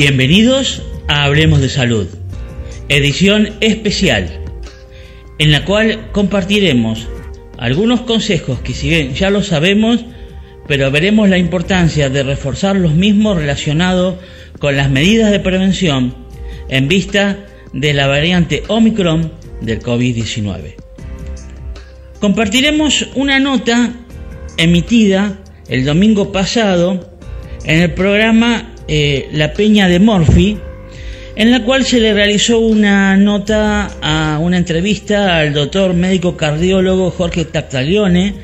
Bienvenidos a Hablemos de Salud, edición especial, en la cual compartiremos algunos consejos que si bien ya lo sabemos, pero veremos la importancia de reforzar los mismos relacionados con las medidas de prevención en vista de la variante Omicron del COVID-19. Compartiremos una nota emitida el domingo pasado en el programa eh, La Peña de Morphy, en la cual se le realizó una nota a una entrevista al doctor médico cardiólogo Jorge Tactaglione,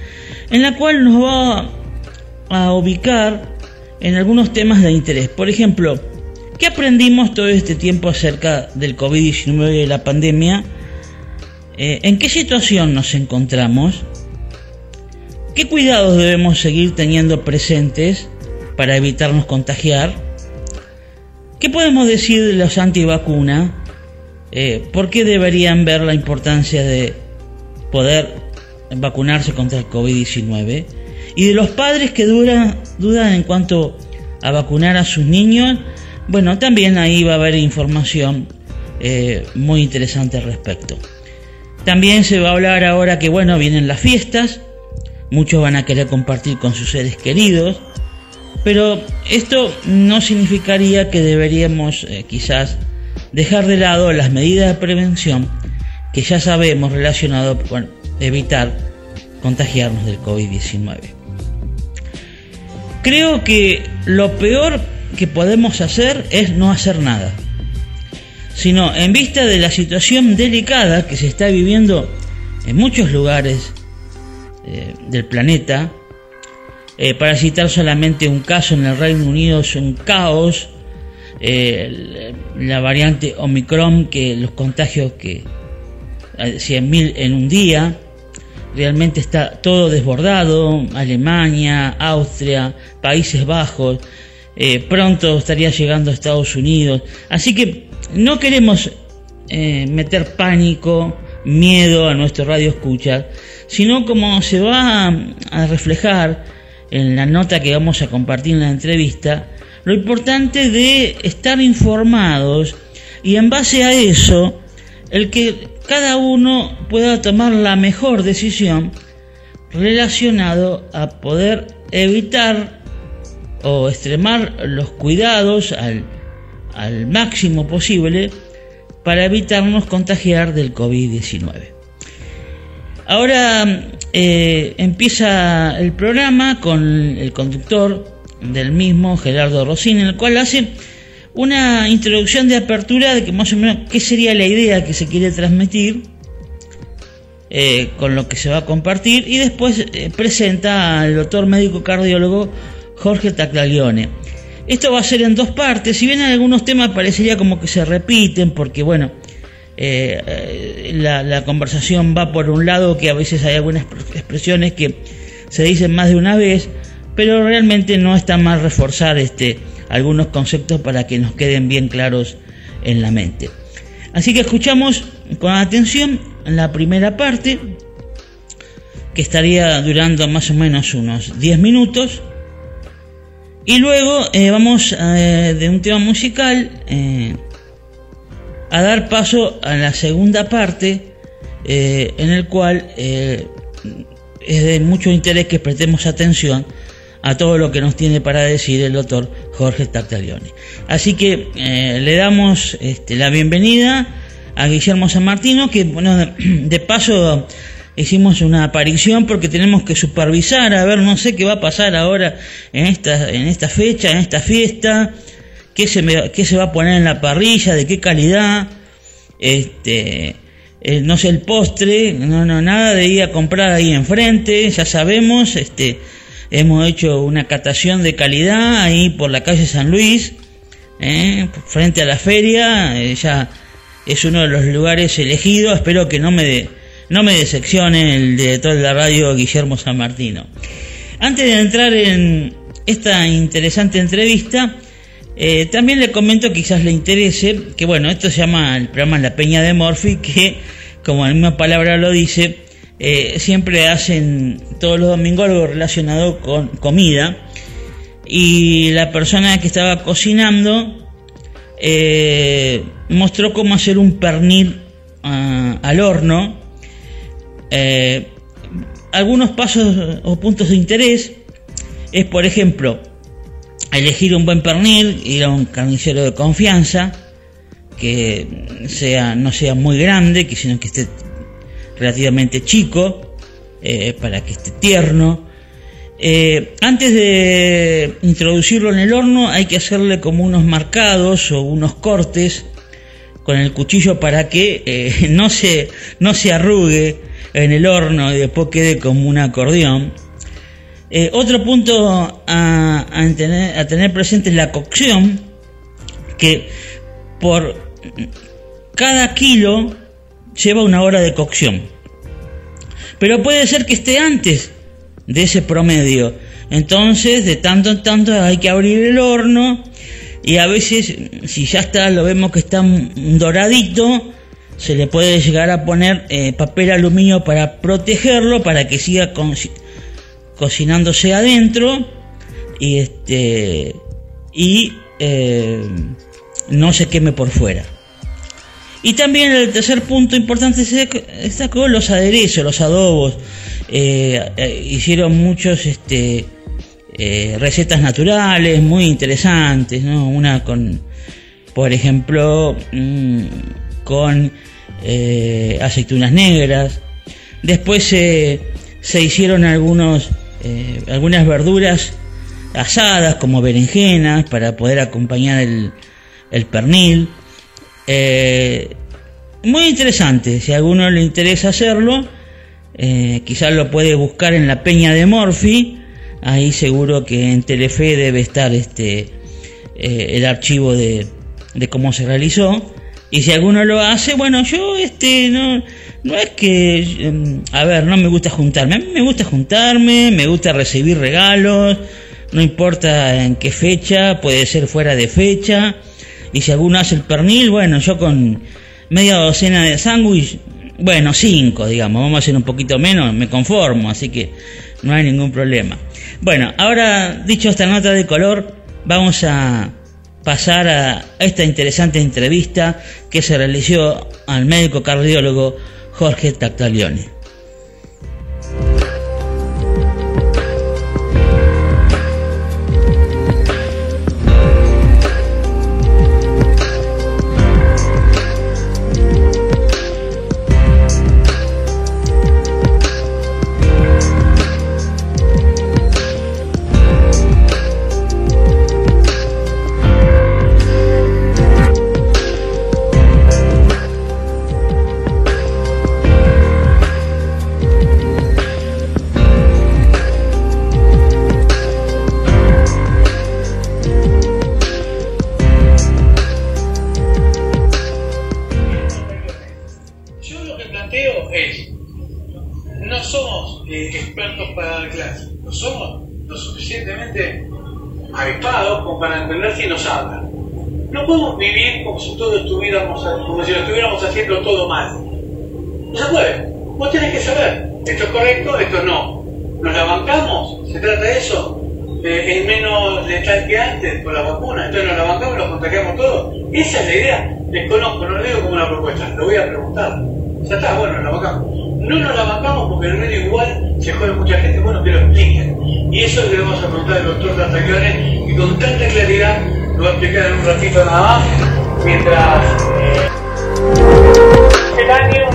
en la cual nos va a ubicar en algunos temas de interés. Por ejemplo, ¿qué aprendimos todo este tiempo acerca del COVID-19 y de la pandemia? Eh, ¿En qué situación nos encontramos? ¿Qué cuidados debemos seguir teniendo presentes para evitarnos contagiar? ¿Qué podemos decir de los antivacunas? Eh, ¿Por qué deberían ver la importancia de poder vacunarse contra el COVID-19? Y de los padres que dudan en cuanto a vacunar a sus niños, bueno, también ahí va a haber información eh, muy interesante al respecto. También se va a hablar ahora que, bueno, vienen las fiestas, muchos van a querer compartir con sus seres queridos, pero esto no significaría que deberíamos eh, quizás dejar de lado las medidas de prevención que ya sabemos relacionado con evitar contagiarnos del COVID-19. Creo que lo peor que podemos hacer es no hacer nada, sino en vista de la situación delicada que se está viviendo en muchos lugares eh, del planeta, eh, para citar solamente un caso en el Reino Unido es un caos, eh, la variante Omicron, que los contagios que 100.000 en un día, realmente está todo desbordado, Alemania, Austria, Países Bajos, eh, pronto estaría llegando a Estados Unidos, así que no queremos eh, meter pánico, miedo a nuestro radio escucha, sino como se va a reflejar en la nota que vamos a compartir en la entrevista, lo importante de estar informados y en base a eso, el que cada uno pueda tomar la mejor decisión relacionado a poder evitar o extremar los cuidados al, máximo posible para evitarnos contagiar del COVID-19. Ahora eh, empieza el programa con el conductor del mismo, Gerardo Rossini, en el cual hace una introducción de apertura de que más o menos qué sería la idea que se quiere transmitir eh, con lo que se va a compartir y después eh, presenta al doctor médico cardiólogo Jorge Taclaglione. Esto va a ser en dos partes, si bien en algunos temas parecería como que se repiten, porque bueno, eh, eh, la, conversación va por un lado que a veces hay algunas expresiones que se dicen más de una vez, pero realmente no está mal reforzar este, algunos conceptos para que nos queden bien claros en la mente. Así que escuchamos con atención la primera parte, que estaría durando más o menos unos 10 minutos, y luego eh, vamos de un tema musical a dar paso a la segunda parte, eh, en el cual eh, es de mucho interés que prestemos atención a todo lo que nos tiene para decir el doctor Jorge Tartaglione. Así que eh, le damos este, la bienvenida a Guillermo San Martino, que bueno, de, paso hicimos una aparición porque tenemos que supervisar, a ver, no sé qué va a pasar ahora en esta, en esta fecha, en esta fiesta, qué se, me- qué se va a poner en la parrilla, de qué calidad. este, eh, no sé, el postre, no, no, nada de ir a comprar ahí enfrente, ya sabemos, este, hemos hecho una catación de calidad ahí por la calle San Luis, eh, frente a la feria, eh, ya es uno de los lugares elegidos, espero que no me, de, no me decepcione el director de la radio Guillermo San Martino. Antes de entrar en esta interesante entrevista, eh, también le comento, quizás le interese, que bueno, esto se llama el programa La Peña de Morphy, que como la misma palabra lo dice, eh, siempre hacen todos los domingos algo relacionado con comida. Y la persona que estaba cocinando eh, mostró cómo hacer un pernil ah, al horno. algunos pasos o puntos de interés es, por ejemplo, elegir un buen pernil, ir a un carnicero de confianza, que sea, no sea muy grande, que sino que esté relativamente chico, eh, para que esté tierno. Eh, antes de introducirlo en el horno hay que hacerle como unos marcados o unos cortes con el cuchillo para que eh, no, se, no se arrugue en el horno y después quede como un acordeón. Eh, otro punto a, tener, presente es la cocción, que por cada kilo lleva una hora de cocción. Pero puede ser que esté antes de ese promedio. Entonces, de tanto en tanto hay que abrir el horno y a veces, si ya está, lo vemos que está doradito, se le puede llegar a poner eh, papel aluminio para protegerlo, para que siga con, cocinándose adentro y este y eh, no se queme por fuera. Y también el tercer punto importante está con los aderezos, los adobos. Eh, eh, hicieron muchos este, recetas naturales muy interesantes, ¿no? Una con, por ejemplo, mm, con aceitunas negras. Después se hicieron algunos eh, algunas verduras asadas como berenjenas para poder acompañar el, el pernil. Eh, muy interesante, si a alguno le interesa hacerlo, eh, quizás lo puede buscar en la Peña de Morphy, ahí seguro que en Telefe debe estar este el archivo de, de cómo se realizó. Y si alguno lo hace, bueno, yo este no no es que, em, a ver, no me gusta juntarme. A mí me gusta juntarme, me gusta recibir regalos, no importa en qué fecha, puede ser fuera de fecha. Y si alguno hace el pernil, bueno, yo con media docena de sándwich, bueno, cinco, digamos, vamos a hacer un poquito menos, me conformo, así que no hay ningún problema. Bueno, ahora dicho esta nota de color, vamos a pasar a esta interesante entrevista que se realizó al médico cardiólogo Jorge Tactalione. Eso le vamos a preguntar al doctor Castañones y con tanta claridad lo va a explicar en un ratito nada más, mientras eh, el año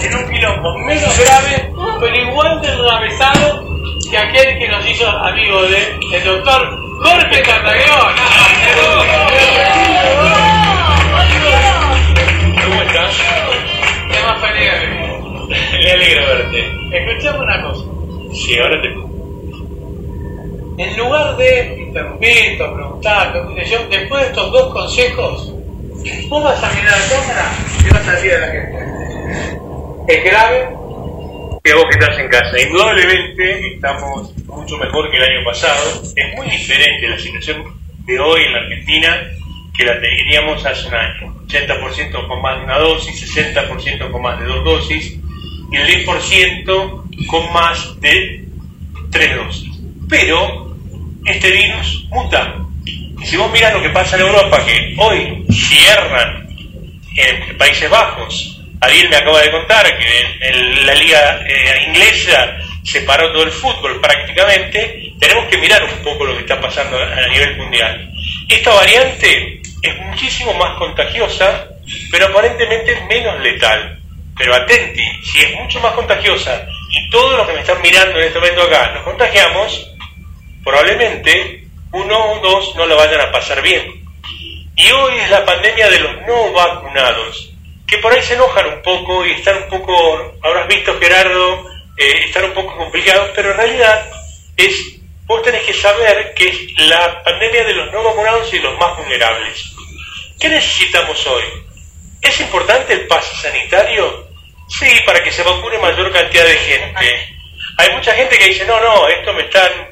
en un quilombo menos grave, pero igual de atravesado que aquel que nos hizo amigos del el doctor Jorge Castañón. ¿Cómo estás? Te más alegre. Me alegra verte. Escuchame una cosa. Sí, ahora te en lugar de interrumpir, o preguntar, yo, después de estos dos consejos, vos vas a mirar la cámara y vas a decir a la gente. Es grave que vos que estás en casa. Indudablemente estamos mucho mejor que el año pasado. Es muy diferente la situación de hoy en la Argentina que la teníamos hace un año. 80% con más de una dosis, 60% con más de dos dosis y el 10% con más de tres dosis. Pero este virus muta. Y si vos mirás lo que pasa en Europa, que hoy cierran en Países Bajos, Ariel me acaba de contar que en, la liga eh, inglesa se paró todo el fútbol prácticamente, tenemos que mirar un poco lo que está pasando a nivel mundial. Esta variante es muchísimo más contagiosa, pero aparentemente menos letal. Pero atenti, si es mucho más contagiosa y todos los que me están mirando en este momento acá nos contagiamos, probablemente uno o dos no lo vayan a pasar bien. Y hoy es la pandemia de los no vacunados, que por ahí se enojan un poco y están un poco, habrás visto Gerardo, eh, están un poco complicados, pero en realidad es, vos tenés que saber que es la pandemia de los no vacunados y los más vulnerables. ¿Qué necesitamos hoy? ¿Es importante el pase sanitario? Sí, para que se vacune mayor cantidad de gente. Hay mucha gente que dice, no, no, esto me están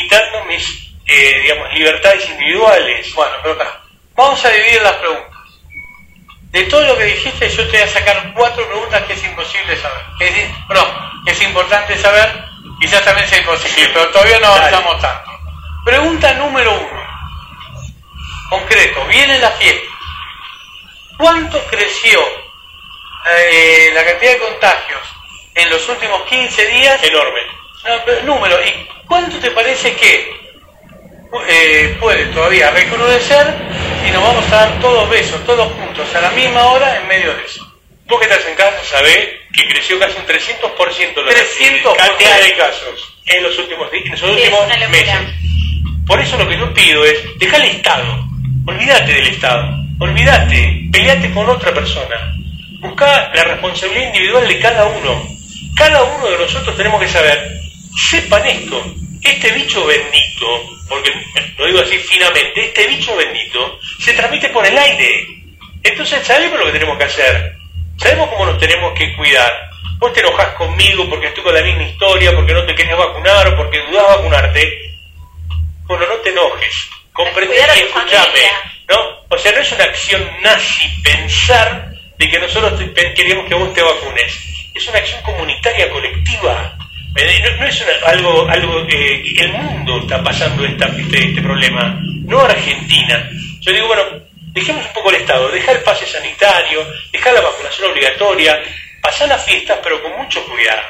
limitando mis, eh, digamos, libertades individuales. Bueno, pero acá, vamos a dividir las preguntas. De todo lo que dijiste, yo te voy a sacar cuatro preguntas que es imposible saber. Es decir, que es importante saber, quizás también sea imposible, pero todavía no avanzamos tanto. Pregunta número uno. Concreto, viene la fiesta. ¿Cuánto creció eh, la cantidad de contagios en los últimos 15 días? Enorme. Número, ¿y cuánto te parece que eh, puede todavía recrudecer y nos vamos a dar todos besos, todos juntos, a la misma hora en medio de eso. Vos que estás en casa sabés que creció casi un 300% la 300 cantidad de casos en los últimos, en los últimos meses. Por eso lo que yo pido es, deja el Estado, olvídate del Estado, olvídate, peleate con otra persona, busca la responsabilidad individual de cada uno. Cada uno de nosotros tenemos que saber, sepan esto, este bicho bendito, porque lo digo así finamente, este bicho bendito se transmite por el aire. Entonces sabemos lo que tenemos que hacer, sabemos cómo nos tenemos que cuidar. Vos te enojas conmigo porque estoy con la misma historia, porque no te querés vacunar o porque dudás vacunarte. Bueno, no te enojes, comprende y escuchame. ¿no? O sea, no es una acción nazi pensar de que nosotros queremos que vos te vacunes. Es una acción comunitaria colectiva no, es algo, algo que el mundo está pasando esta, este, este, problema, no Argentina. Yo digo, bueno, dejemos un poco el Estado, deja el pase sanitario, deja la vacunación obligatoria, pasar las fiestas, pero con mucho cuidado.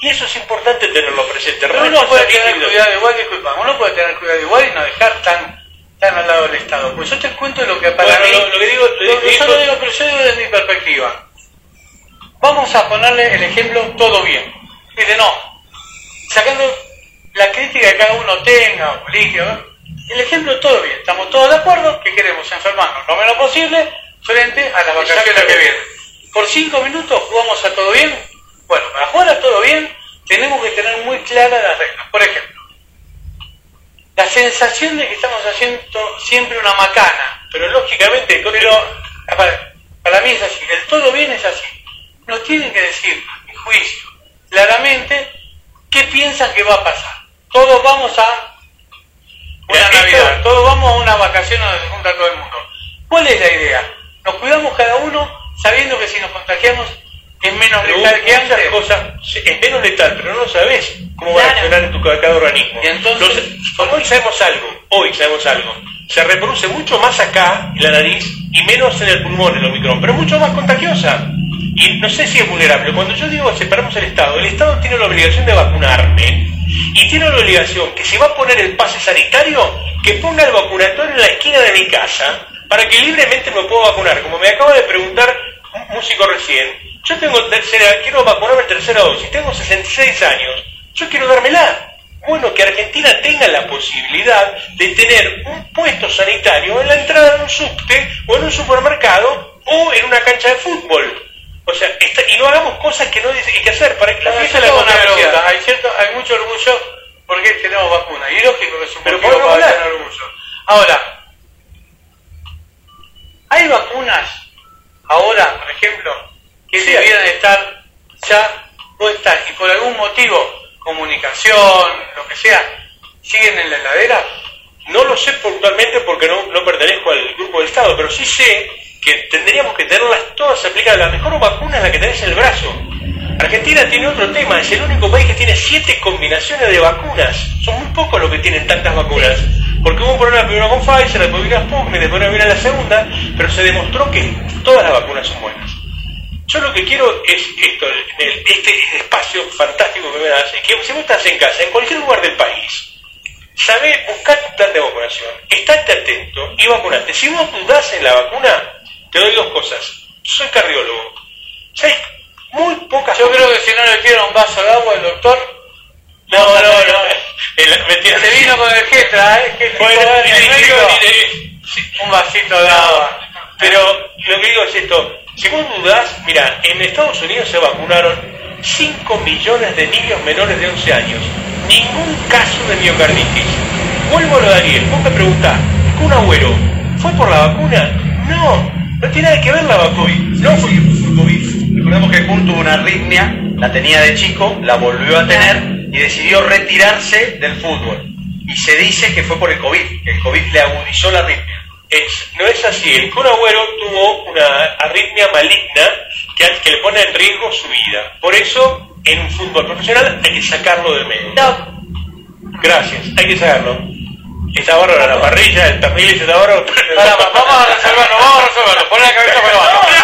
Y eso es importante tenerlo presente. Pero uno puede tener cuidado igual, disculpa, uno puede tener cuidado igual y no dejar tan tan al lado del Estado. Pues yo te cuento lo que para mí... Lo, que digo, lo, yo digo, pero yo digo desde mi perspectiva. Vamos a ponerle el ejemplo todo bien. Sacando la crítica que cada uno tenga, el ejemplo todo bien, estamos todos de acuerdo que queremos enfermarnos lo menos posible frente a las vacaciones que vienen. Por cinco minutos jugamos a todo bien. Bueno, para jugar a todo bien tenemos que tener muy claras las reglas. Por ejemplo, la sensación de que estamos haciendo siempre una macana, pero lógicamente, pero para, para mí es así, el todo bien es así. Nos tienen que decir, a mi juicio, claramente ¿Qué piensan que va a pasar? Todos vamos a una Navidad, todos vamos a una vacación donde se junta todo el mundo. ¿Cuál es la idea? Nos cuidamos cada uno sabiendo que si nos contagiamos es menos letal que antes. Cosas, es menos letal, pero no lo sabes cómo va a reaccionar en tu cada organismo. Y entonces, hoy sabemos algo, hoy sabemos algo. Se reproduce mucho más acá en la nariz y menos en el pulmón el Omicron, pero mucho más contagiosa y no sé si es vulnerable. Cuando yo digo separamos el Estado, el Estado tiene la obligación de vacunarme y tiene la obligación que si va a poner el pase sanitario, que ponga el vacunatorio en la esquina de mi casa para que libremente me pueda vacunar. Como me acaba de preguntar un músico recién, yo tengo tercera, quiero vacunarme tercera dosis, tengo 66 años, yo quiero dármela. Bueno, que Argentina tenga la posibilidad de tener un puesto sanitario en la entrada de un subte o en un supermercado o en una cancha de fútbol. O sea, esta- y no hagamos cosas que no hay que hacer para que la Pero fiesta de la una. Hay, cierto, hay mucho orgullo porque tenemos vacuna. Y lógico que es un Pero para hablar. tener orgullo. Ahora, hay vacunas ahora, por ejemplo, que Sí, debieran estar ya puestas y por algún motivo, comunicación, lo que sea, siguen en la heladera. No lo sé puntualmente porque no, no pertenezco al grupo del Estado, pero sí sé que tendríamos que tenerlas todas aplicadas. La mejor vacuna es la que tenés en el brazo. Argentina tiene otro tema, es el único país que tiene siete combinaciones de vacunas. Son muy pocos los que tienen tantas vacunas. Porque hubo un problema primero con Pfizer, después vino Sputnik, después vino la segunda, pero se demostró que todas las vacunas son buenas. Yo lo que quiero es esto, este espacio fantástico que me das, es que si vos estás en casa, en cualquier lugar del país, Sabé, buscá tu plan de vacunación, estate atento y vacunate. Si vos dudás en la vacuna, te doy dos cosas. Soy cardiólogo. ¿Sabes? Muy pocas Yo creo que si no le tira un vaso de agua al doctor, No, no, no. El- mentira. se vino con el Getra, ¿eh? Que Bueno, el y- médico, un vasito de agua. Pero lo que digo es esto, si vos dudás, mira, en Estados Unidos se vacunaron 5 millones de niños menores de 11 años, ningún caso de miocarditis. Vuelvo a lo de Ariel, vos me preguntás, ¿un agüero fue por la vacuna? No, no tiene nada que ver la vacuna. No fue por COVID. Recordemos que Kurt tuvo una arritmia, la tenía de chico, la volvió a tener y decidió retirarse del fútbol. Y se dice que fue por el COVID, que el COVID le agudizó la arritmia. Es- no es así, el Kun Agüero tuvo una arritmia maligna que, que le pone en riesgo su vida. Por eso, en un fútbol profesional hay que sacarlo del medio. Gracias, hay que saberlo. Está bárbara la parrilla, el también está bárbaro. Vamos a resolverlo, vamos a resolverlo. Pon la cabeza para abajo.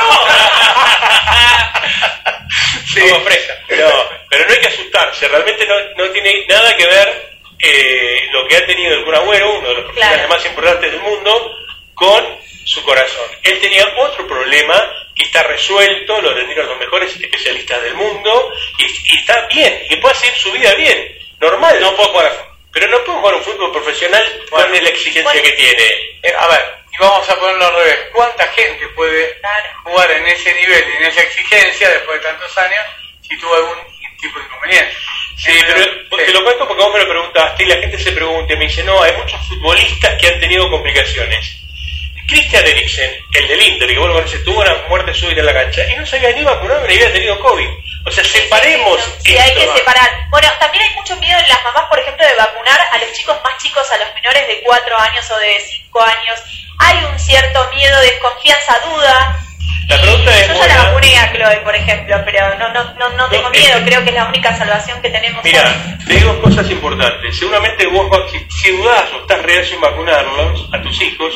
Sí, No, pero no hay que asustarse, realmente no, no tiene nada que ver eh, lo que ha tenido el Kun Agüero, uno de los profesionales Claro. más importantes del mundo, con su corazón. Él tenía otro problema que está resuelto, lo atendieron los mejores especialistas del mundo, y, y está bien, y puede seguir su vida bien, normal. No puedo jugar a. Pero no puede jugar un fútbol profesional Bueno. con la exigencia Bueno. que tiene. Eh, a ver, y vamos a ponerlo al revés. ¿Cuánta gente puede Claro. jugar en ese nivel y en esa exigencia después de tantos años si tuvo algún tipo de inconveniente? Sí, pero te lo cuento porque vos me lo preguntaste y la gente se pregunta y me dice, no, hay muchos futbolistas que han tenido complicaciones. Christian Eriksen, el del Inter, que vos lo conocés, tuvo una muerte súbita en la cancha y no se había ni vacunado ni había tenido COVID. O sea, separemos Sí, hay que separar. Bueno, también hay mucho miedo en las mamás, por ejemplo, de vacunar a los chicos más chicos, a los menores de 4 años o de 5 años. Hay un cierto miedo, desconfianza, duda. La pregunta es Yo ya la vacuné a Chloe, por ejemplo, pero no, no, no, no tengo miedo. Creo que es la única salvación que tenemos Mira, te digo cosas importantes. Seguramente vos, si, si dudás o estás reacio en vacunarlos a tus hijos,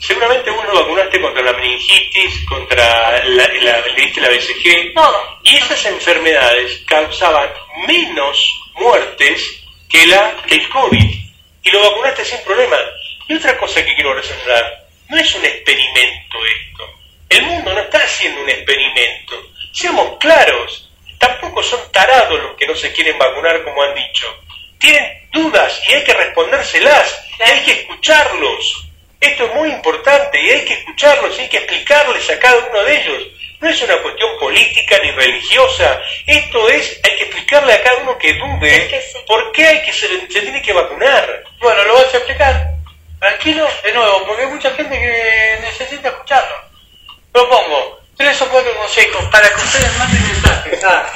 seguramente vos lo vacunaste contra la meningitis, contra la, la, le diste la BCG. Todo. Y esas enfermedades causaban menos muertes que, la, que el COVID. Y lo vacunaste sin problema. Y otra cosa que quiero resaltar, no es un experimento esto. El mundo no está haciendo un experimento. Seamos claros, tampoco son tarados los que no se quieren vacunar como han dicho. Tienen dudas y hay que respondérselas, y hay que escucharlos. Esto es muy importante y hay que escucharlos y hay que explicarles a cada uno de ellos. No es una cuestión política ni religiosa. Esto es, hay que explicarle a cada uno que dude Es que sí. por qué hay que se, se tiene que vacunar. Bueno, lo vas a explicar. Tranquilo, de nuevo, porque hay mucha gente que necesita escucharlo. Propongo tres o cuatro consejos para que ustedes manden mensajes a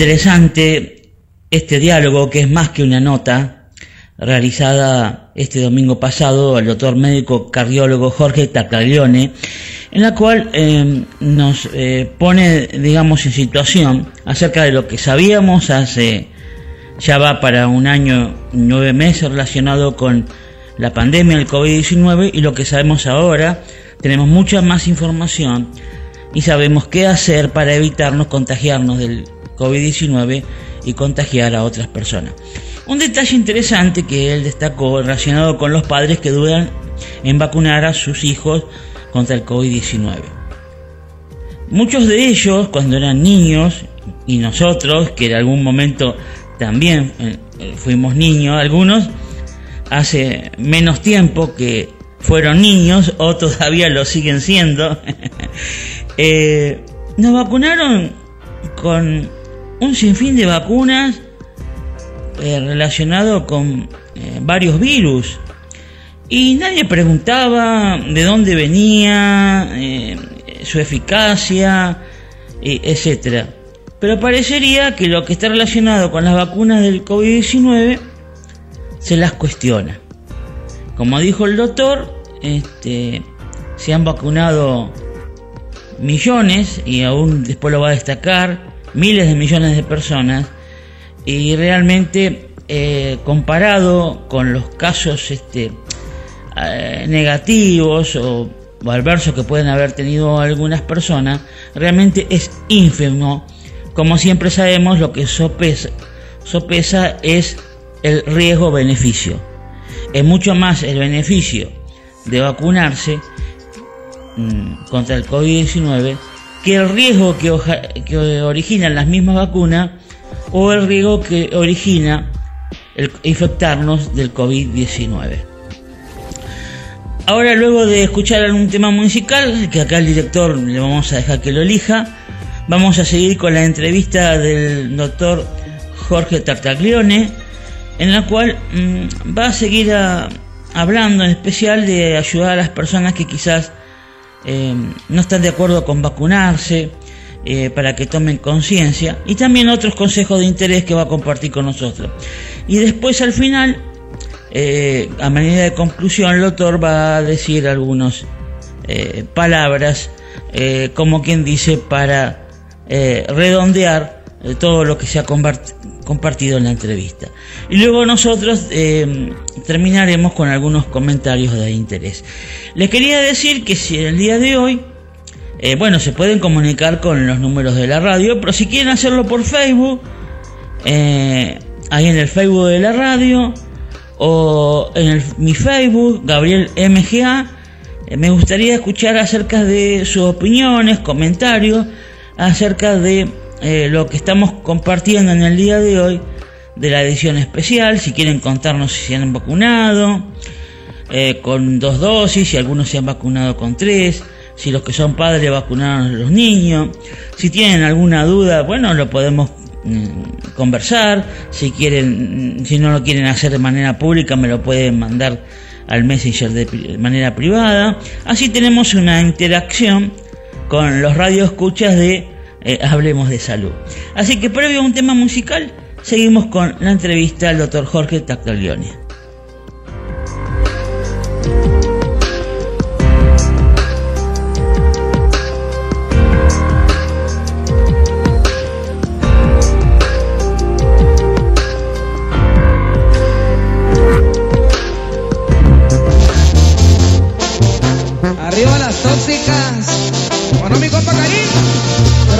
interesante este diálogo, que es más que una nota, realizada este domingo pasado al doctor médico cardiólogo Jorge Tacaglione, en la cual eh, nos eh, pone, digamos, en situación acerca de lo que sabíamos hace ya va para un año nueve meses relacionado con la pandemia del COVID-19 y lo que sabemos ahora, tenemos mucha más información y sabemos qué hacer para evitarnos contagiarnos del COVID-19 y contagiar a otras personas. Un detalle interesante que él destacó relacionado con los padres que dudan en vacunar a sus hijos contra el COVID-19. Muchos de ellos, cuando eran niños, y nosotros, que en algún momento también eh, fuimos niños, algunos hace menos tiempo que fueron niños o todavía lo siguen siendo, eh, nos vacunaron con un sinfín de vacunas eh, relacionado con eh, varios virus y nadie preguntaba de dónde venía, eh, su eficacia, etcétera. Pero parecería que lo que está relacionado con las vacunas del COVID-19 se las cuestiona. Como dijo el doctor, este, se han vacunado millones, y aún después lo va a destacar, miles de millones de personas, y realmente eh, comparado con los casos este, eh, negativos o, adversos que pueden haber tenido algunas personas, realmente es ínfimo. Como siempre sabemos, lo que sopesa, sopesa es el riesgo-beneficio. Es mucho más el beneficio de vacunarse mm, contra el COVID-19 que el riesgo que, oja- que originan las mismas vacunas o el riesgo que origina el infectarnos del COVID-19. Ahora, luego de escuchar un tema musical, que acá el director le vamos a dejar que lo elija, vamos a seguir con la entrevista del doctor Jorge Tartaglione, en la cual mm, va a seguir a- hablando en especial de ayudar a las personas que quizás eh, no están de acuerdo con vacunarse, eh, para que tomen conciencia, y también otros consejos de interés que va a compartir con nosotros. Y después al final, eh, a manera de conclusión, el doctor va a decir algunos eh, palabras, como quien dice, para redondear todo lo que se ha compart- compartido en la entrevista. Y luego nosotros eh, terminaremos con algunos comentarios de interés. Les quería decir que si el día de hoy, eh, bueno, se pueden comunicar con los números de la radio, pero si quieren hacerlo por Facebook, eh, ahí en el Facebook de la radio, o en el- mi Facebook, Gabriel MGA, me gustaría escuchar acerca de sus opiniones, comentarios, acerca de eh, lo que estamos compartiendo en el día de hoy de la edición especial, si quieren contarnos si se han vacunado, eh, con dos dosis, si algunos se han vacunado con tres, si los que son padres vacunaron a los niños, si tienen alguna duda, bueno, lo podemos mm, conversar, si quieren, mm, si no lo quieren hacer de manera pública, me lo pueden mandar al Messenger de, manera privada. Así tenemos una interacción con los radioescuchas de eh, Hablemos de Salud. Así que previo a un tema musical, seguimos con la entrevista al doctor Jorge Tactaglione. Arriba las tóxicas. Bueno, mi.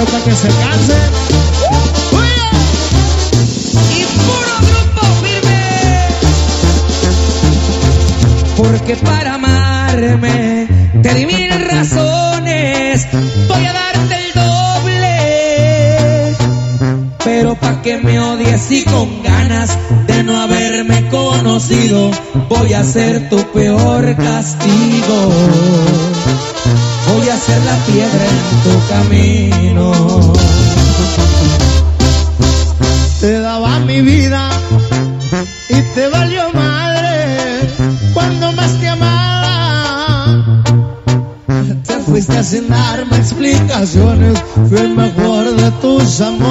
Pero para que se cansen. Y puro grupo firme. Porque para amarme te di mil razones. Voy a darte el doble. Pero pa' que me odies y con ganas de no haberme conocido, voy a ser tu peor castigo. Voy a la piedra en tu camino. Te daba mi vida y te valió madre cuando más te amaba. Te fuiste sin darme explicaciones, fui el mejor de tus amores,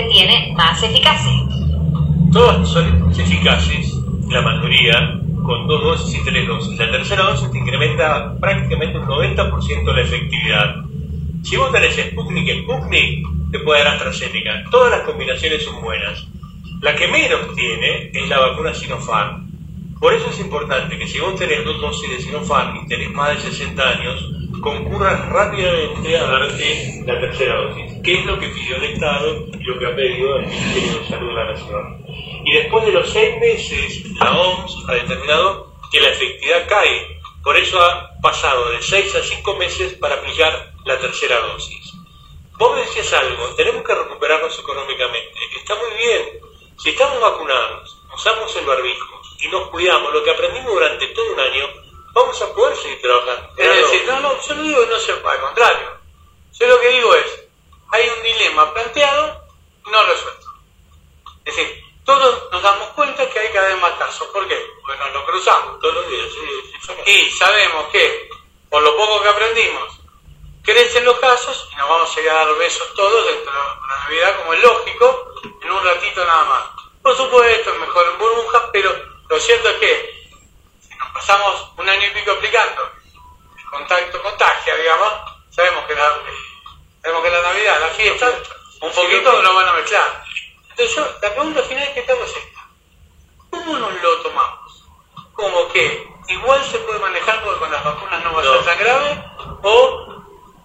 actualmente tiene más eficacia? Todas son eficaces, la mayoría, con dos dosis y tres dosis. La tercera dosis te incrementa prácticamente un 90% la efectividad. Si vos tenés Sputnik Sputnik, te puede dar AstraZeneca. Todas las combinaciones son buenas. La que menos tiene es la vacuna Sinopharm. Por eso es importante que si vos tenés dos dosis de Sinopharm y tenés más de 60 años, concurras rápidamente a darte la tercera dosis, que es lo que pidió el Estado lo que ha pedido el Ministerio de Salud de la Nación. Y después de los seis meses, la OMS ha determinado que la efectividad cae. Por eso ha pasado de seis a cinco meses para aplicar la tercera dosis. Vos me decías algo, tenemos que recuperarnos económicamente. Está muy bien. Si estamos vacunados, usamos el barbijo y nos cuidamos, lo que aprendimos durante todo un año, vamos a poder seguir trabajando. Es decir, no, no, yo no digo que no se al contrario. Yo lo que digo es, hay un dilema planteado y no resuelto. Es decir, todos nos damos cuenta que casos. ¿Por qué? Porque nos lo cruzamos todos los días. sí, sí, y sabemos que, por lo poco que aprendimos, crecen los casos y nos vamos a ir a dar besos todos dentro de la Navidad, como es lógico, en un ratito nada más. Por supuesto, es mejor en burbujas, pero lo cierto es que si nos pasamos un año y pico aplicando el contacto contagia, digamos, sabemos que la, sabemos que la Navidad, la fiesta, un poquito nos van a mezclar. Entonces yo, la pregunta final que te hago es esta. ¿Cómo nos lo tomamos? Como que igual se puede manejar porque con las vacunas no va a ser tan grave, o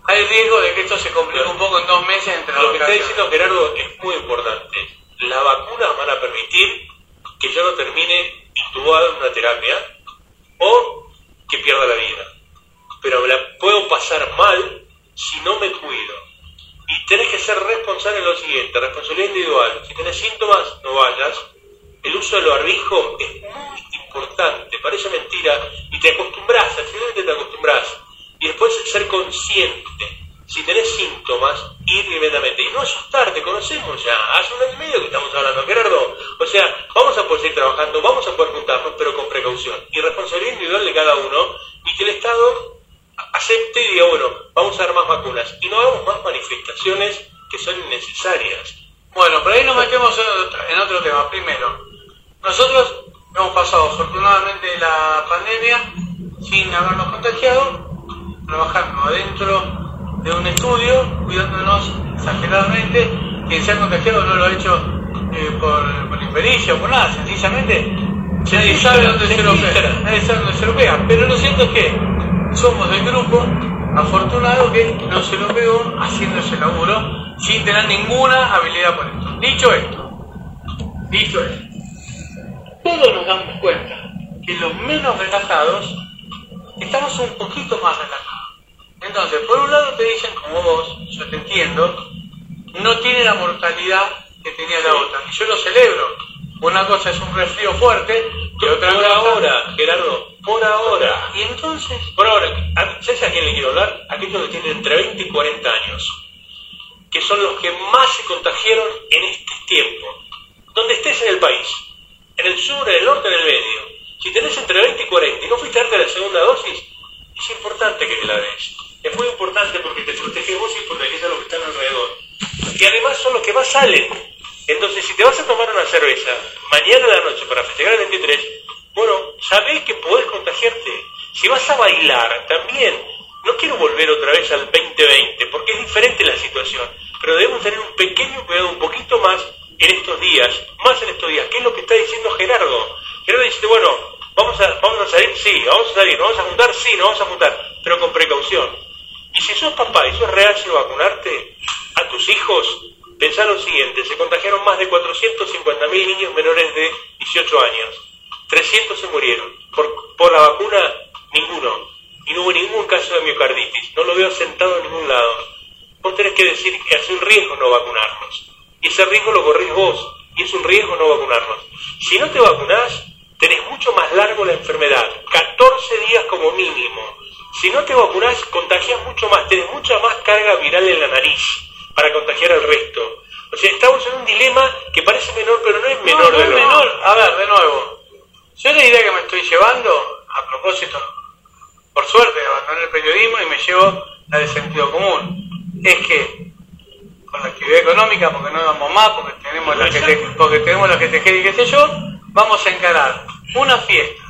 hay riesgo de que esto se complique un poco en dos meses entre Lo que está diciendo Gerardo es muy importante. Las vacunas van a permitir que yo no termine intubado en una terapia o que pierda la vida. Pero la puedo pasar mal si no me cuido. Y tenés que ser responsable en lo siguiente, responsabilidad individual. Si tenés síntomas, no vayas. El uso del barbijo es muy importante, parece mentira, y te acostumbras, al final te acostumbras. Y después ser consciente. Si tenés síntomas, ir inmediatamente. Y no asustarte, conocemos ya. Hace un año y medio que estamos hablando, Gerardo. O sea, vamos a poder seguir trabajando, vamos a poder juntarnos, pero con precaución. Y responsabilidad individual de cada uno. Y que el Estado acepte y diga, bueno, vamos a dar más vacunas. Y no hagamos más manifestaciones que son innecesarias. Bueno, por ahí nos metemos en otro tema. Primero, nosotros hemos pasado afortunadamente la pandemia sin habernos contagiado, trabajando adentro de un estudio, cuidándonos exageradamente. Quien se ha contagiado no lo ha hecho eh, por, por impericia o por nada, sencillamente nadie sabe dónde se lo pega. Nadie sabe dónde se lo pega. Pero lo cierto es que somos del grupo afortunado que no se lo pegó haciendo ese laburo sin tener ninguna habilidad por esto. Dicho esto, dicho esto, todos nos damos cuenta que los menos relajados estamos un poquito más relajados. Entonces, por un lado te dicen, como vos, yo te entiendo, no tiene la mortalidad que tenía la otra. Y yo lo celebro. Una cosa es un resfrío fuerte, y otra por cosa... ahora, Gerardo, por ahora. Y entonces, Por ahora, ¿a- ¿sabes a quién le quiero hablar? Aquellos que tienen entre 20 y 40 años, que son los que más se contagiaron en este tiempo. Donde estés en el país, en el sur, en el norte, en el medio. Si tenés entre 20 y 40 y no fuiste darte la segunda dosis, es importante que te la des. Es muy importante porque te protege vos y proteges a los que están alrededor. Y además son los que más salen. Entonces, si te vas a tomar una cerveza mañana a la noche para festejar el 23, bueno, sabés que podés contagiarte. Si vas a bailar, también. No quiero volver otra vez al 2020, porque es diferente la situación. Pero debemos tener un pequeño cuidado, un poquito más en estos días, más en estos días. ¿Qué es lo que está diciendo Gerardo? Gerardo dice, bueno, vamos a, vamos a salir, sí, vamos a salir, nos vamos a juntar, sí, nos vamos a juntar, pero con precaución. Y si sos papá y sos real sin vacunarte, a tus hijos, pensá lo siguiente, se contagiaron más de 450.000 niños menores de 18 años. 300 se murieron. Por, por la vacuna, ninguno. Y no hubo ningún caso de miocarditis. No lo veo sentado en ningún lado. Vos tenés que decir que es un riesgo no vacunarnos. Y ese riesgo lo corrís vos. Y es un riesgo no vacunarnos. Si no te vacunás, tenés mucho más largo la enfermedad. 14 días como mínimo. Si no te vacunás, contagias mucho más. Tenés mucha más carga viral en la nariz para contagiar al resto. O sea, estamos en un dilema que parece menor, pero no es menor no, no de es lo menor. A ver, de nuevo. Yo la idea que me estoy llevando, a propósito, por suerte, abandoné el periodismo y me llevo la del sentido común. es que con la actividad económica, porque no damos más, porque tenemos la que te, porque tenemos la que tejer y qué sé yo, vamos a encarar una fiesta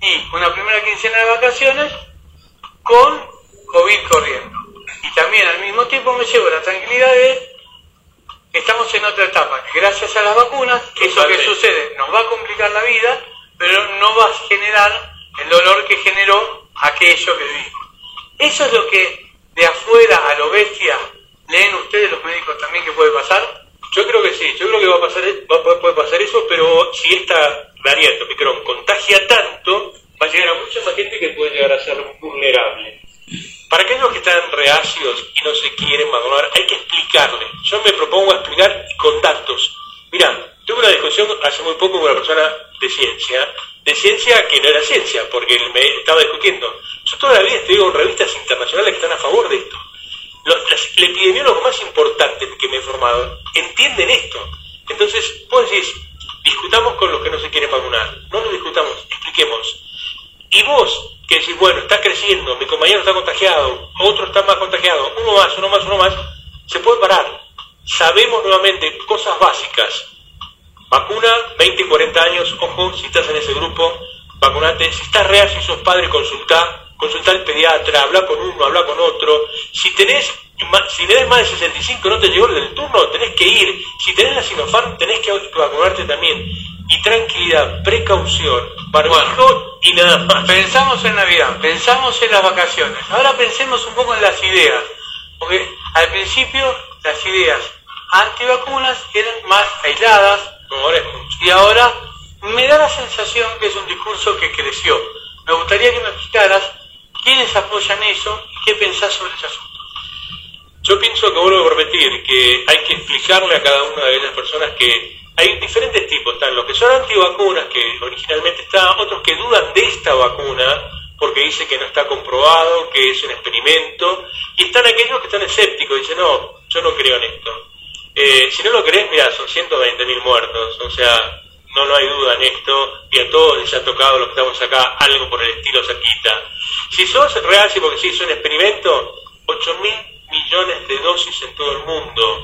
y una primera quincena de vacaciones con COVID corriendo. Y también al mismo tiempo me llevo la tranquilidad de que estamos en otra etapa, que gracias a las vacunas, eso que sucede nos va a complicar la vida, pero no va a generar el dolor que generó aquello que vimos. Eso es lo que de afuera a lo bestia leen ustedes los médicos también que puede pasar. Yo creo que sí, yo creo que va a pasar, va, va- puede pasar eso, pero si esta variante Omicron contagia tanto, va a llegar a mucha gente que puede llegar a ser vulnerable. Para aquellos que están reacios y no se quieren vacunar, hay que explicarles. Yo me propongo explicar con datos. Mira, tuve una discusión hace muy poco con una persona de ciencia, de ciencia que no era ciencia, porque me estaba discutiendo. Yo todavía estoy con revistas internacionales que están a favor de esto. Los, el epidemiólogo más importante que me he formado entienden esto. Entonces, vos decís, discutamos con los que no se quieren vacunar. No lo discutamos, expliquemos. Y vos, que decís, bueno, está creciendo, mi compañero está contagiado, otro está más contagiado, uno más, uno más, uno más, se puede parar. Sabemos nuevamente cosas básicas. Vacuna, 20 y 40 años, ojo, si estás en ese grupo, vacunate. Si estás reacio y sos padre, consultá, consultá al pediatra, habla con uno, habla con otro. Si tenés, si tenés más de 65 no te llegó el del turno, tenés que ir. Si tenés la Sinopharm, tenés que vacunarte también. Y tranquilidad, precaución, barbijo y nada más. Pensamos en Navidad, pensamos en las vacaciones. Ahora pensemos un poco en las ideas. Porque al principio las ideas antivacunas eran más aisladas Ahora es mucho. y ahora me da la sensación que es un discurso que creció. Me gustaría que me explicaras quiénes apoyan eso y qué pensás sobre ese asunto. Yo pienso que vuelvo a repetir que hay que explicarle a cada una de esas personas que hay diferentes tipos. Están los que son antivacunas, que originalmente están, otros que dudan de esta vacuna porque dice que no está comprobado, que es un experimento, y están aquellos que están escépticos, dicen, no, yo no creo en esto. Eh, si no lo crees, mira, son 120 mil muertos, o sea, no, no hay duda en esto, y a todos les ha tocado los que estamos acá algo por el estilo cerquita. Si sos reacio porque sí es un experimento, 8 mil millones de dosis en todo el mundo,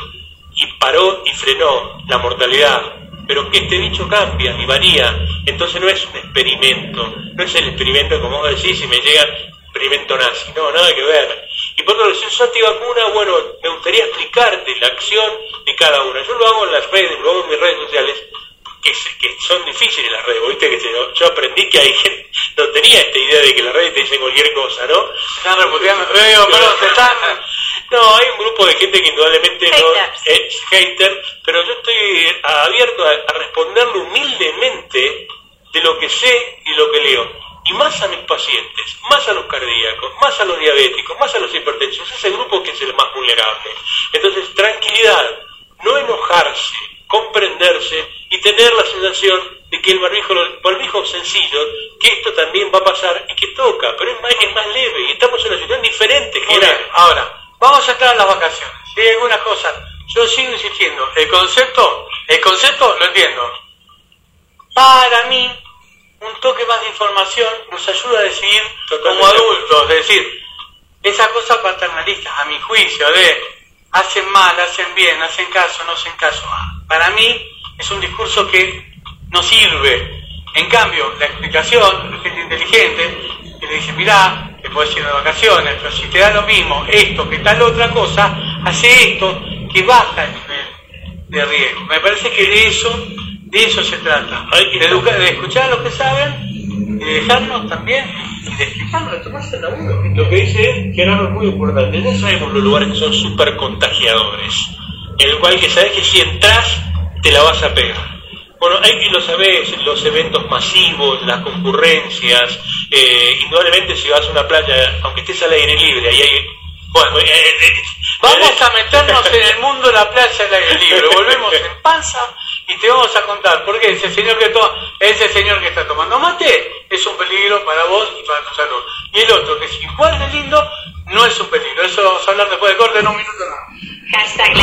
y paró y frenó la mortalidad. Pero que este bicho cambia y varía, entonces no es un experimento, no es el experimento como vos decís y me llega experimento nazi, no, nada que ver. Y por otro lado, si sos antivacuna, bueno, me gustaría explicarte la acción de cada una. Yo lo hago en las redes, lo hago en mis redes sociales, que, se- que son difíciles las redes, ¿viste? Que se- yo aprendí que hay gente, no tenía esta idea de que las redes te dicen cualquier cosa, ¿no? Están repudiando, Digo, perdón, se están No, hay un grupo de gente que indudablemente no es hater, pero yo estoy abierto a, a responderle humildemente de lo que sé y lo que leo. Y más a mis pacientes, más a los cardíacos, más a los diabéticos, más a los hipertensos, ese grupo que es el más vulnerable. Entonces, tranquilidad, no enojarse, comprenderse y tener la sensación de que el barbijo, el barbijo sencillo, que esto también va a pasar y que toca, pero es más, es más leve y estamos en una situación diferente, bien, ahora, vamos a entrar a las vacaciones. Hay algunas cosas, yo sigo insistiendo, el concepto, el concepto lo entiendo. Para mí, un toque más de información nos ayuda a decidir como adultos, es decir, esa cosa paternalista, a mi juicio, de hacen mal, hacen bien, hacen caso, no hacen caso. Para mí es un discurso que no sirve. En cambio, la explicación de gente inteligente que le dice, mirá, te puedes ir de vacaciones, pero si te da lo mismo esto que tal otra cosa, hace esto que baja el nivel de riesgo. Me parece que de eso, de eso se trata. De, educar- de escuchar a los que saben y de dejarnos también y de explicarnos, de tomarse el laburo. Lo que dice Gerardo es muy importante. No sabemos los lugares que son súper contagiadores. En el cual que sabes que si entras, te la vas a pegar. Bueno, hay que lo sabés, los eventos masivos, las concurrencias, eh, indudablemente si vas a una playa, aunque estés al aire libre, ahí hay... Bueno, eh, eh, Vamos a meternos en el mundo de la playa al aire libre. Volvemos en panza y te vamos a contar por qué ese señor que toma, ese señor que está tomando mate es un peligro para vos y para tu salud. Y el otro que es igual de lindo no es un peligro. Eso vamos a hablar después de corte en un minuto nada. Hashtag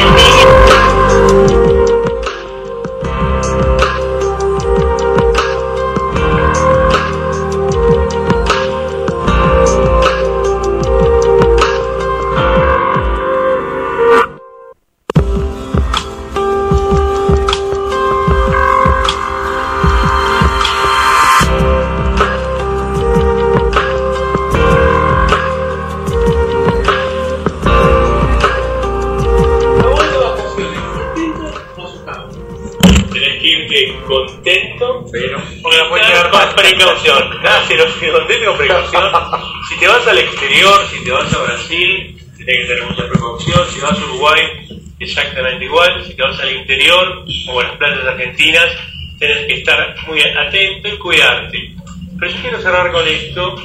Pero. porque puede llevar más precaución. Nada, si lo si precaución. Si te vas al exterior, si te vas a Brasil, tienes que tener mucha precaución. Si vas a Uruguay, exactamente igual. Si te vas al interior o a las playas argentinas, tienes que estar muy atento y cuidarte. Pero yo quiero cerrar con esto.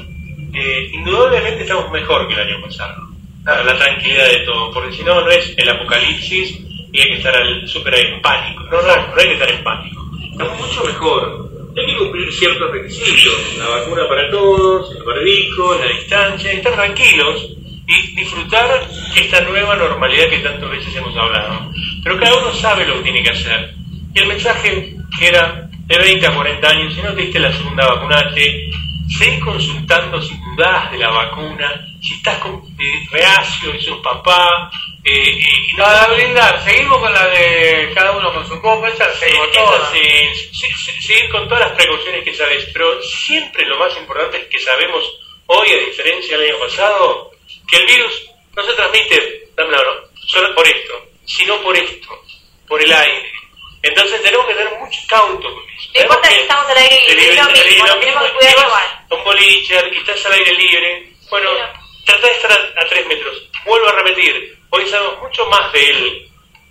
Indudablemente estamos mejor que el año pasado. La, tranquilidad de todo, porque si no, no es el apocalipsis y hay que estar al, súper en pánico. No, no, no hay que estar en pánico. Estamos mucho mejor. Hay que cumplir ciertos requisitos. La vacuna para todos, el barbijo, la distancia, estar tranquilos y disfrutar esta nueva normalidad que tantas veces hemos hablado. Pero cada uno sabe lo que tiene que hacer. Y el mensaje que era de 20 a 40 años, si no te diste la segunda vacunate, seguí consultando si dudás de la vacuna, si estás con, eh, reacio y sos papá, eh, y La de brindar, seguimos con la de cada uno con su copa, esa se votó, seguir con todas las precauciones que sabes, pero siempre lo más importante es que sabemos hoy, a diferencia del año pasado, que el virus no se transmite dame la mano, solo por esto, sino por esto, por el aire. Entonces tenemos que ser mucho cautos con eso. No importa que estamos al aire libre, es lo mismo, lo tenemos que cuidar si igual. un boliche estás al aire libre, bueno, trata de estar a, a tres metros. Vuelvo a repetir, hoy sabemos mucho más de él.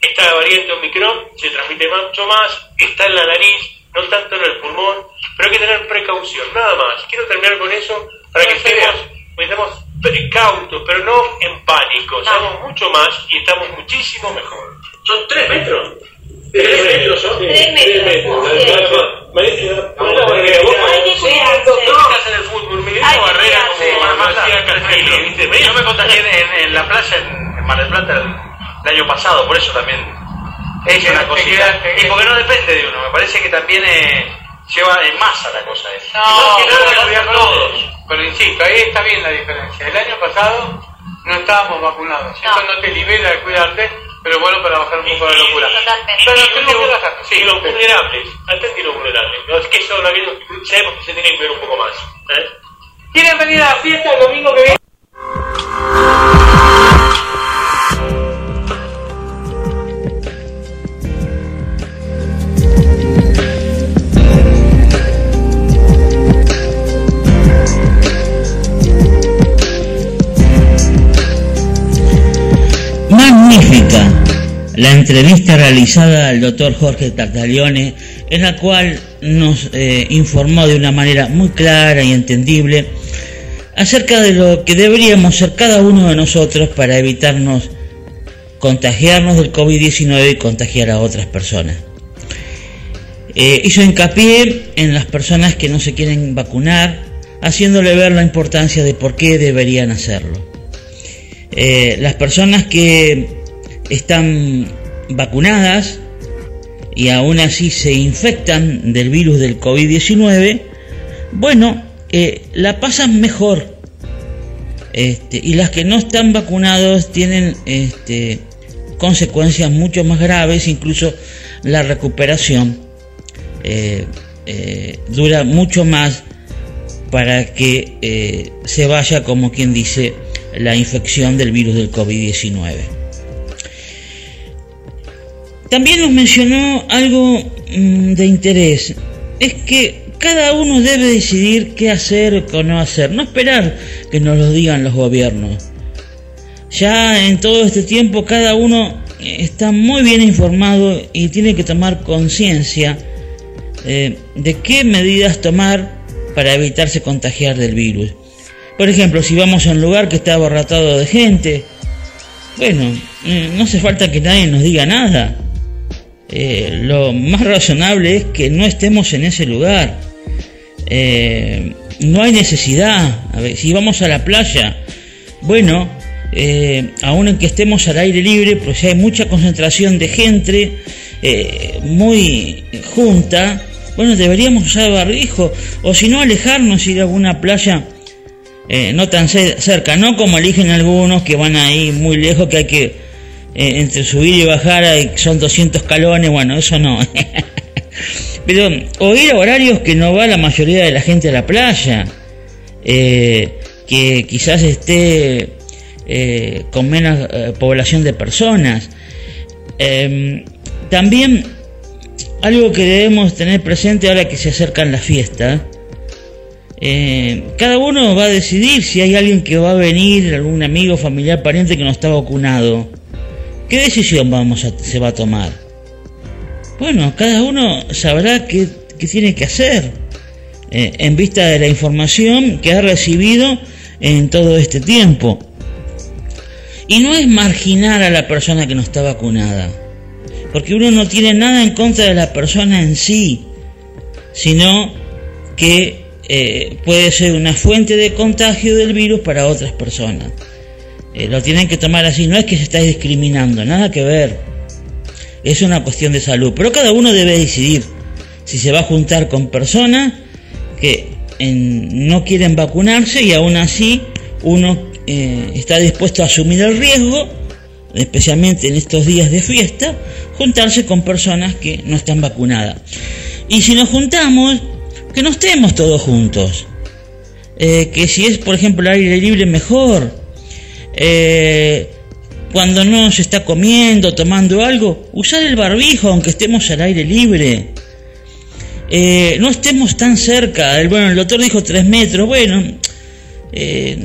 Esta variante Omicron se transmite mucho más, está en la nariz, no tanto en el pulmón, pero hay que tener precaución, nada más. Quiero terminar con eso para que estemos, estemos pre- cautos, pero no en pánico. Sabemos mucho más y estamos muchísimo mejor. ¿Son tres metros? ¿Tres metros son? Tres metros, estás en el fútbol, la que barrera como. Yo me contagié en, la playa en Mar del Plata el, el año pasado, por eso también es que- una cosita. quedaste- Y porque no depende de uno, me parece que también eh, lleva en masa la cosa esa. No, más que cuidar pero- todos. Pero insisto, ahí está bien la diferencia. El año pasado no estábamos vacunados. Eso no te libera de cuidarte, pero bueno para bajar un poco la locura. Pero que los- bajar. Sí, los vulnerables, atenti los vulnerables. No, es que eso la vida- sabemos que se tiene que ver un poco más. ¿eh? ¿Quieren venir a la fiesta el domingo que viene? La entrevista realizada al doctor Jorge Tartaglione, en la cual nos eh, informó de una manera muy clara y entendible acerca de lo que deberíamos ser cada uno de nosotros para evitarnos contagiarnos del COVID-19 y contagiar a otras personas. Eh, hizo hincapié en las personas que no se quieren vacunar, haciéndole ver la importancia de por qué deberían hacerlo. Eh, las personas que están vacunadas y aún así se infectan del virus del COVID-19, bueno, eh, la pasan mejor. Este, y las que no están vacunados tienen este, consecuencias mucho más graves, incluso la recuperación eh, eh, dura mucho más para que se vaya, como quien dice, la infección del virus del COVID-19. También nos mencionó algo mm, de interés, es que cada uno debe decidir qué hacer o no hacer, no esperar que nos lo digan los gobiernos. Ya en todo este tiempo cada uno está muy bien informado y tiene que tomar conciencia eh, de qué medidas tomar para evitarse contagiar del virus. Por ejemplo, si vamos a un lugar que está abarrotado de gente, bueno, eh, no hace falta que nadie nos diga nada. Eh, lo más razonable es que no estemos en ese lugar. Eh, no hay necesidad. A ver, si vamos a la playa, bueno, eh, aún en que estemos al aire libre, pues hay mucha concentración de gente eh, muy junta, bueno, deberíamos usar barbijo, o si no, alejarnos, ir a alguna playa eh, no tan ce- cerca, no como eligen algunos que van ahí muy lejos, que hay que eh, entre subir y bajar son 200 escalones, bueno, eso no. Pero, o ir a horarios que no va la mayoría de la gente a la playa, eh, que quizás esté eh, con menos eh, población de personas. Em, también algo que debemos tener presente ahora que se acercan las fiestas. Cada uno va a decidir si hay alguien que va a venir, algún amigo, familiar, pariente que no está vacunado. ¿Qué decisión vamos a, se va a tomar? Bueno, cada uno sabrá qué, qué tiene que hacer eh, en vista de la información que ha recibido en todo este tiempo. Y no es marginar a la persona que no está vacunada, porque uno no tiene nada en contra de la persona en sí, sino que eh, puede ser una fuente de contagio del virus para otras personas. Eh, lo tienen que tomar así, no es que se está discriminando, nada que ver. Es una cuestión de salud, pero cada uno debe decidir si se va a juntar con personas que no quieren vacunarse y aún así uno eh, está dispuesto a asumir el riesgo, especialmente en estos días de fiesta, juntarse con personas que no están vacunadas. Y si nos juntamos, que no estemos todos juntos. Eh, que si es, por ejemplo, el aire libre, mejor. Eh, cuando no se está comiendo, tomando algo, usar el barbijo aunque estemos al aire libre. Eh, no estemos tan cerca. El, bueno, el doctor dijo tres metros. Bueno, eh,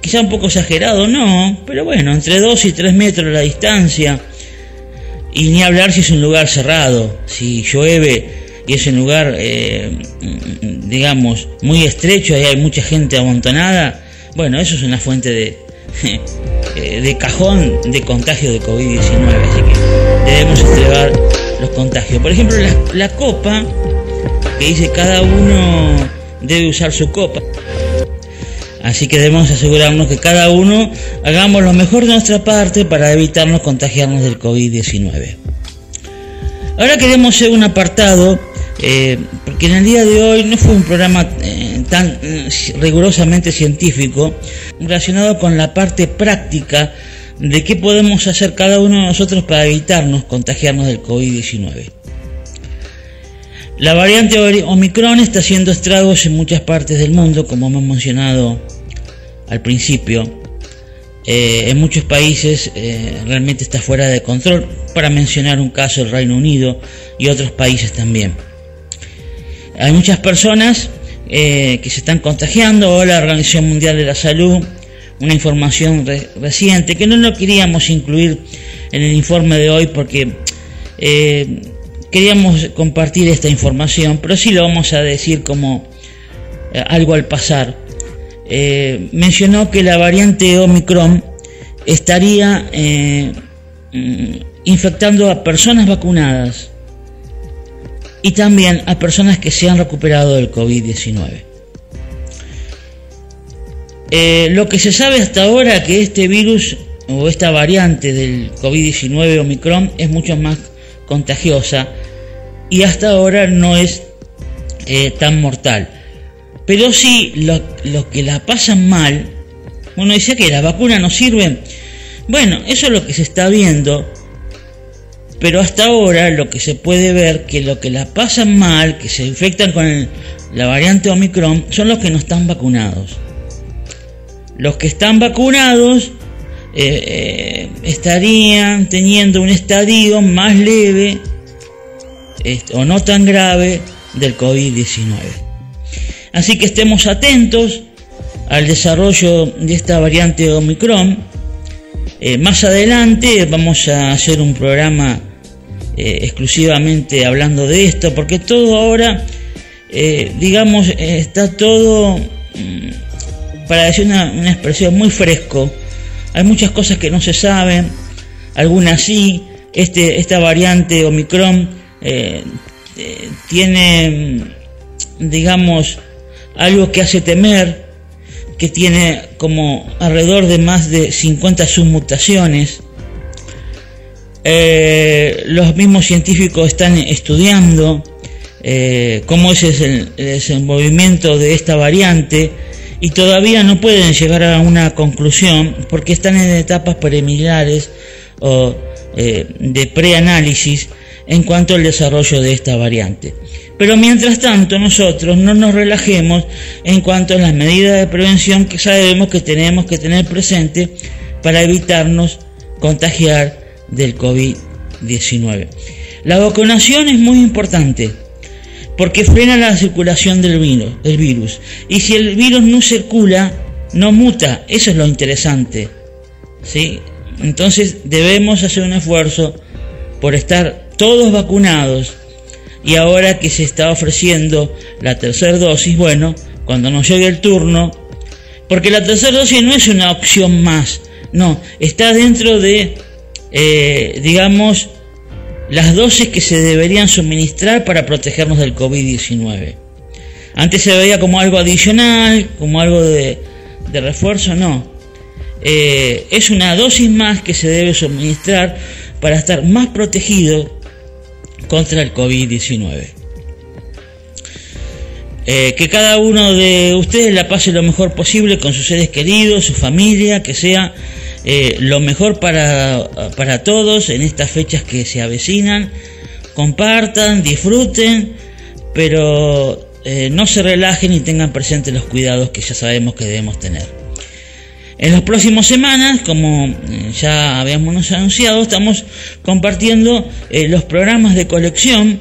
quizá un poco exagerado, no, pero bueno, entre dos y tres metros la distancia. Y ni hablar si es un lugar cerrado, si llueve y es un lugar, digamos, muy estrecho y hay mucha gente amontonada. Bueno, eso es una fuente de, de cajón de contagio de COVID-19, así que debemos entregar los contagios. Por ejemplo, la, la copa que dice cada uno debe usar su copa. Así que debemos asegurarnos que cada uno hagamos lo mejor de nuestra parte para evitarnos contagiarnos del COVID-19. Ahora queremos hacer un apartado, eh, porque en el día de hoy no fue un programa eh, tan eh, rigurosamente científico, relacionado con la parte práctica de qué podemos hacer cada uno de nosotros para evitarnos contagiarnos del COVID-19. La variante Omicron está haciendo estragos en muchas partes del mundo, como hemos mencionado al principio. En muchos países realmente está fuera de control, para mencionar un caso el Reino Unido y otros países también. Hay muchas personas eh, que se están contagiando, o la Organización Mundial de la Salud, una información reciente que no lo queríamos incluir en el informe de hoy porque queríamos compartir esta información, pero sí lo vamos a decir como eh, algo al pasar. Eh, mencionó que la variante Omicron estaría eh, mm, infectando a personas vacunadas y también a personas que se han recuperado del COVID-19. lo que se sabe hasta ahora que este virus o esta variante del COVID-19 Omicron es mucho más contagiosa y hasta ahora no es eh, tan mortal. Pero sí, los lo que la pasan mal, uno dice que la vacuna no sirve. Bueno, eso es lo que se está viendo, pero hasta ahora lo que se puede ver que lo que la pasan mal, que se infectan con la variante Omicron, son los que no están vacunados. Los que están vacunados eh, eh, estarían teniendo un estadio más leve o no tan grave del COVID-19. Así que estemos atentos al desarrollo de esta variante Omicron. Eh, más adelante vamos a hacer un programa eh, exclusivamente hablando de esto, porque todo ahora, eh, digamos, está todo, mm, para decir una, una expresión, muy fresco. Hay muchas cosas que no se saben, algunas sí. Este, esta variante Omicron eh, tiene, digamos, algo que hace temer, que tiene como alrededor de más de 50 submutaciones. Eh, los mismos científicos están estudiando cómo es el, movimiento de esta variante y todavía no pueden llegar a una conclusión porque están en etapas preliminares o de preanálisis en cuanto al desarrollo de esta variante. Pero mientras tanto nosotros no nos relajemos en cuanto a las medidas de prevención que sabemos que tenemos que tener presente para evitarnos contagiar del COVID-19. La vacunación es muy importante porque frena la circulación del virus, del virus. Y si el virus no circula, no muta. Eso es lo interesante. ¿sí? Entonces debemos hacer un esfuerzo por estar todos vacunados. Y ahora que se está ofreciendo la tercera dosis, bueno, cuando nos llegue el turno, porque la tercera dosis no es una opción más, no, está dentro de, eh, digamos, las dosis que se deberían suministrar para protegernos del COVID-19. Antes se veía como algo adicional, como algo de, refuerzo, no. Eh, es una dosis más que se debe suministrar para estar más protegido contra el COVID-19. Eh, que cada uno de ustedes la pase lo mejor posible con sus seres queridos, su familia, que sea eh, lo mejor para, para todos en estas fechas que se avecinan. Compartan, disfruten, pero eh, no se relajen y tengan presentes los cuidados que ya sabemos que debemos tener. En las próximas semanas, como eh, ya habíamos anunciado, estamos compartiendo los programas de colección.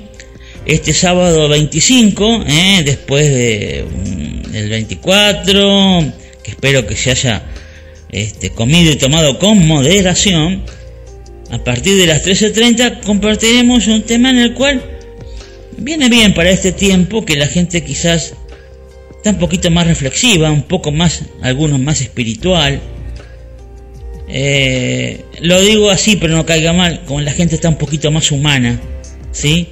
Este sábado 25, después de, mm, del 24, que espero que se haya este, comido y tomado con moderación, a partir de las 13.30 compartiremos un tema en el cual viene bien para este tiempo que la gente quizás está un poquito más reflexiva, un poco más, algunos más espiritual. Eh, lo digo así, pero no caiga mal, como la gente está un poquito más humana, ¿sí?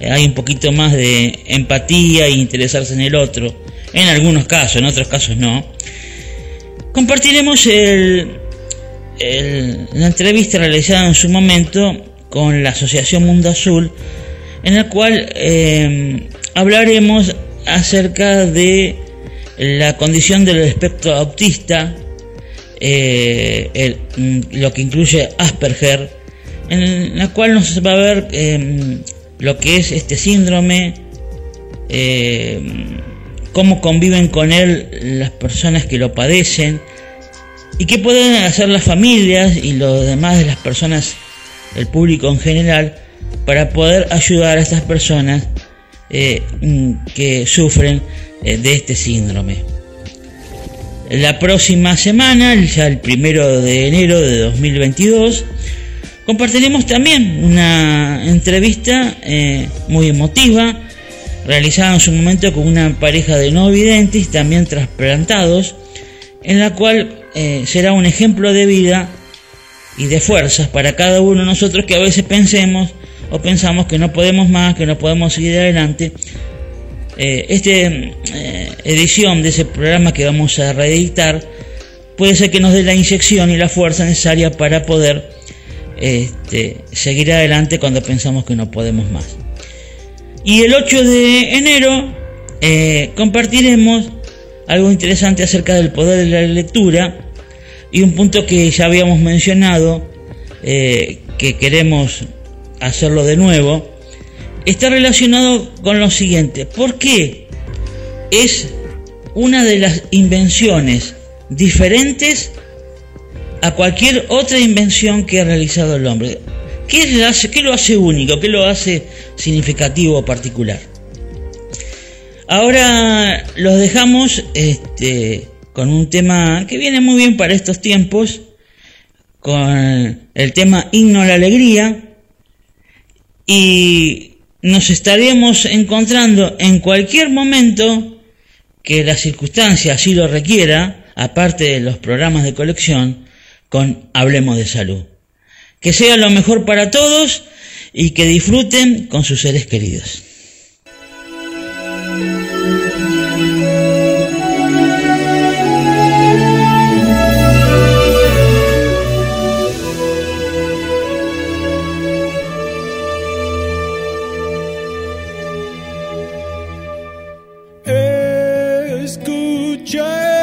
Hay un poquito más de empatía e interesarse en el otro, en algunos casos, en otros casos no. Compartiremos la entrevista realizada en su momento con la Asociación Mundo Azul, en la cual em, hablaremos acerca de la condición del espectro autista, eh, mm, lo que incluye Asperger, en la cual nos va a ver em, lo que es este síndrome, em, cómo conviven con él las personas que lo padecen y qué pueden hacer las familias y los demás de las personas, el público en general, para poder ayudar a estas personas eh, mm, que sufren eh, de este síndrome. La próxima semana, ya el primero de enero de 2022, compartiremos también una entrevista eh, muy emotiva realizada en su momento con una pareja de no videntes, también trasplantados, en la cual eh, será un ejemplo de vida y de fuerzas para cada uno de nosotros que a veces pensemos o pensamos que no podemos más, que no podemos seguir adelante. Eh, esta eh, edición de ese programa que vamos a reeditar puede ser que nos dé la inyección y la fuerza necesaria para poder este, seguir adelante cuando pensamos que no podemos más. Y el 8 de enero eh, compartiremos algo interesante acerca del poder de la lectura y un punto que ya habíamos mencionado, eh, que queremos hacerlo de nuevo, está relacionado con lo siguiente. ¿Por qué es una de las invenciones diferentes a cualquier otra invención que ha realizado el hombre? ¿Qué, lo hace único? ¿Qué lo hace significativo o particular? Ahora los dejamos este, con un tema que viene muy bien para estos tiempos, con el tema Himno a la Alegría, y nos estaremos encontrando en cualquier momento que la circunstancia así lo requiera, aparte de los programas de colección, con Hablemos de Salud. Que sea lo mejor para todos y que disfruten con sus seres queridos.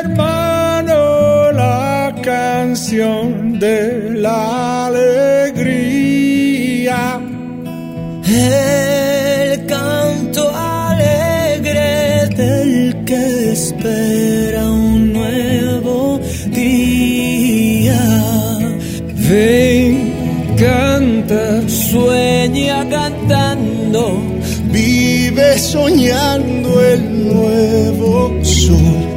Hermano la canción de la El canto alegre del que espera un nuevo día. Ven, canta, sueña cantando, vive soñando el nuevo sol.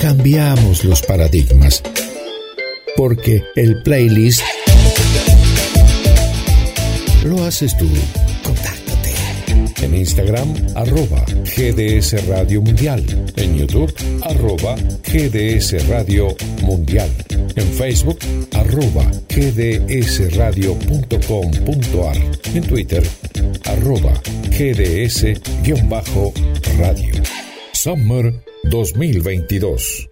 Cambiamos los paradigmas. Porque el playlist lo haces tú. Contáctate. En Instagram, arroba GDS Radio Mundial. En YouTube, arroba GDS Radio Mundial. En Facebook, arroba gdsradio.com.ar. En Twitter, arroba gds-radio. Summer 2022.